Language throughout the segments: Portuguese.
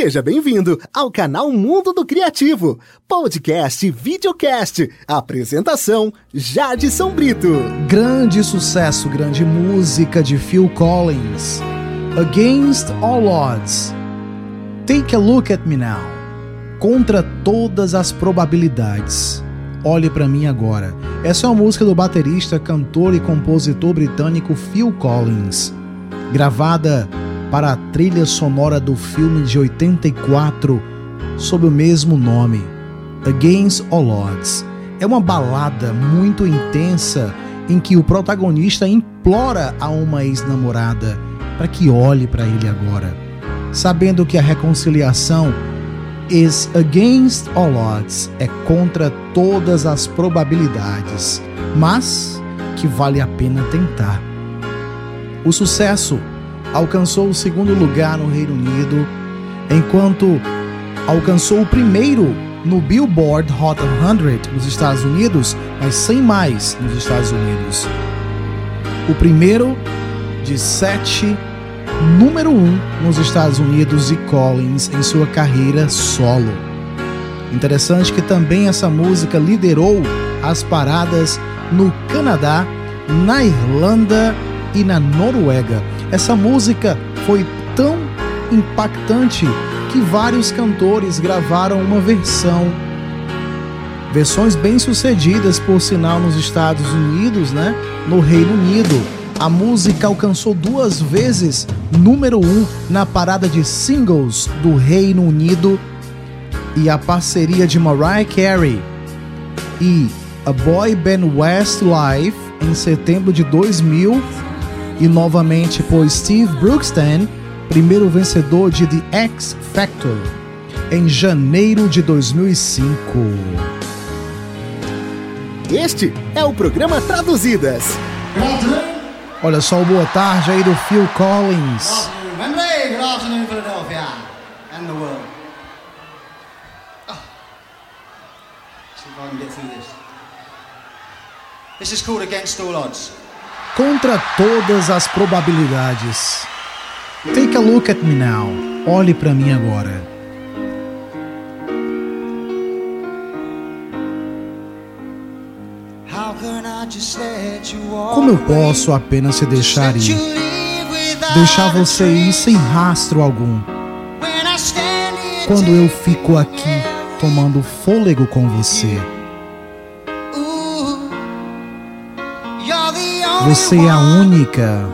Seja bem-vindo ao canal Mundo do Criativo, podcast e videocast. Apresentação: Jadson Brito. Grande sucesso, grande música de Phil Collins. Against All Odds. Take a look at me now. Contra todas as probabilidades. Olhe para mim agora. Essa é uma música do baterista, cantor e compositor britânico Phil Collins, gravada para a trilha sonora do filme de 84 sob o mesmo nome, Against All Odds. É uma balada muito intensa em que o protagonista implora a uma ex-namorada para que olhe para ele agora, sabendo que a reconciliação is against all odds, é contra todas as probabilidades, mas que vale a pena tentar. O sucesso alcançou o segundo lugar no Reino Unido, enquanto alcançou o primeiro no Billboard Hot 100 nos Estados Unidos, mas sem mais nos Estados Unidos. O primeiro de sete, número um nos Estados Unidos de Collins em sua carreira solo. Interessante que também essa música liderou as paradas no Canadá, na Irlanda e na Noruega. Essa música foi tão impactante que vários cantores gravaram uma versão. Versões bem-sucedidas, por sinal, nos Estados Unidos, né? No Reino Unido. A música alcançou duas vezes número um na parada de singles do Reino Unido e a parceria de Mariah Carey e a boy band Westlife em setembro de 2000 e novamente por Steve Brookston, primeiro vencedor de The X Factor, em janeiro de 2005. Este é o programa Traduzidas. Olha só o boa tarde aí do Phil Collins. This is called Against All Odds. Contra todas as probabilidades. Take a look at me now. Olhe para mim agora. Como eu posso apenas se deixar ir? Deixar você ir sem rastro algum. Quando eu fico aqui tomando fôlego com você. Você é a única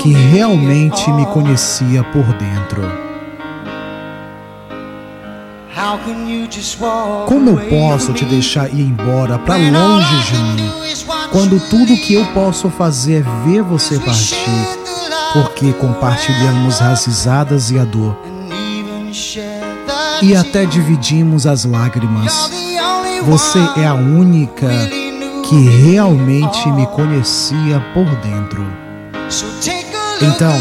que realmente me conhecia por dentro. Como eu posso te deixar ir embora para longe de mim, quando tudo que eu posso fazer é ver você partir, porque compartilhamos as risadas e a dor, e até dividimos as lágrimas. Você é a única que realmente me conhecia por dentro. Então,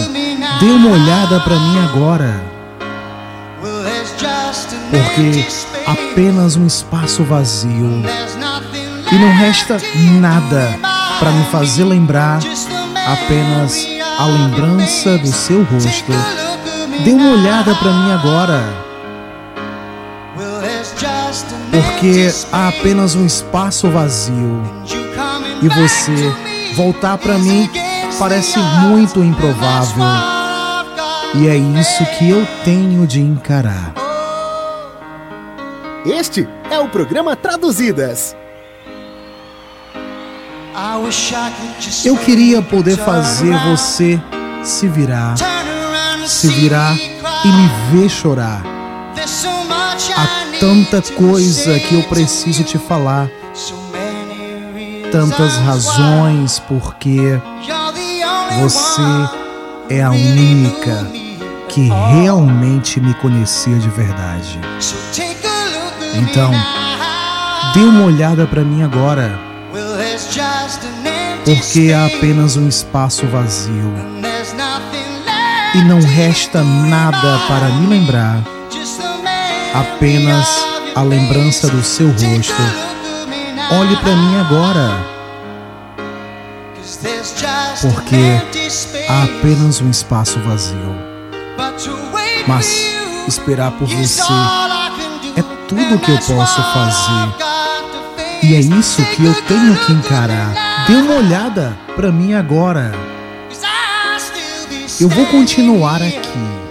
dê uma olhada para mim agora porque apenas um espaço vazio e não resta nada para me fazer lembrar apenas a lembrança do seu rosto. Dê uma olhada para mim agora, porque há apenas um espaço vazio e você voltar para mim parece muito improvável. E é isso que eu tenho de encarar. Este é o programa Traduzidas. Eu queria poder fazer você se virar, se virar e me ver chorar. Há tanta coisa que eu preciso te falar, tantas razões porque você é a única que realmente me conhecia de verdade. Então, dê uma olhada para mim agora, porque há apenas um espaço vazio. E não resta nada para me lembrar, apenas a lembrança do seu rosto. Olhe para mim agora, porque há apenas um espaço vazio. Mas esperar por você. É tudo que eu posso fazer. E é isso que eu tenho que encarar. Dê uma olhada para mim agora. Eu vou continuar aqui.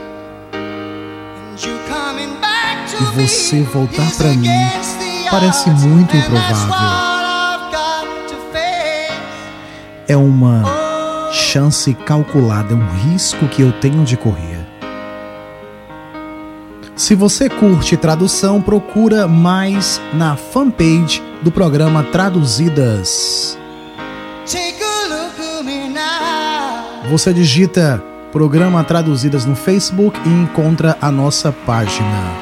E você voltar para mim parece muito improvável. É uma chance calculada, é um risco que eu tenho de correr. Se você curte tradução, procura mais na fanpage do programa Traduzidas. Você digita Programa Traduzidas no Facebook e encontra a nossa página.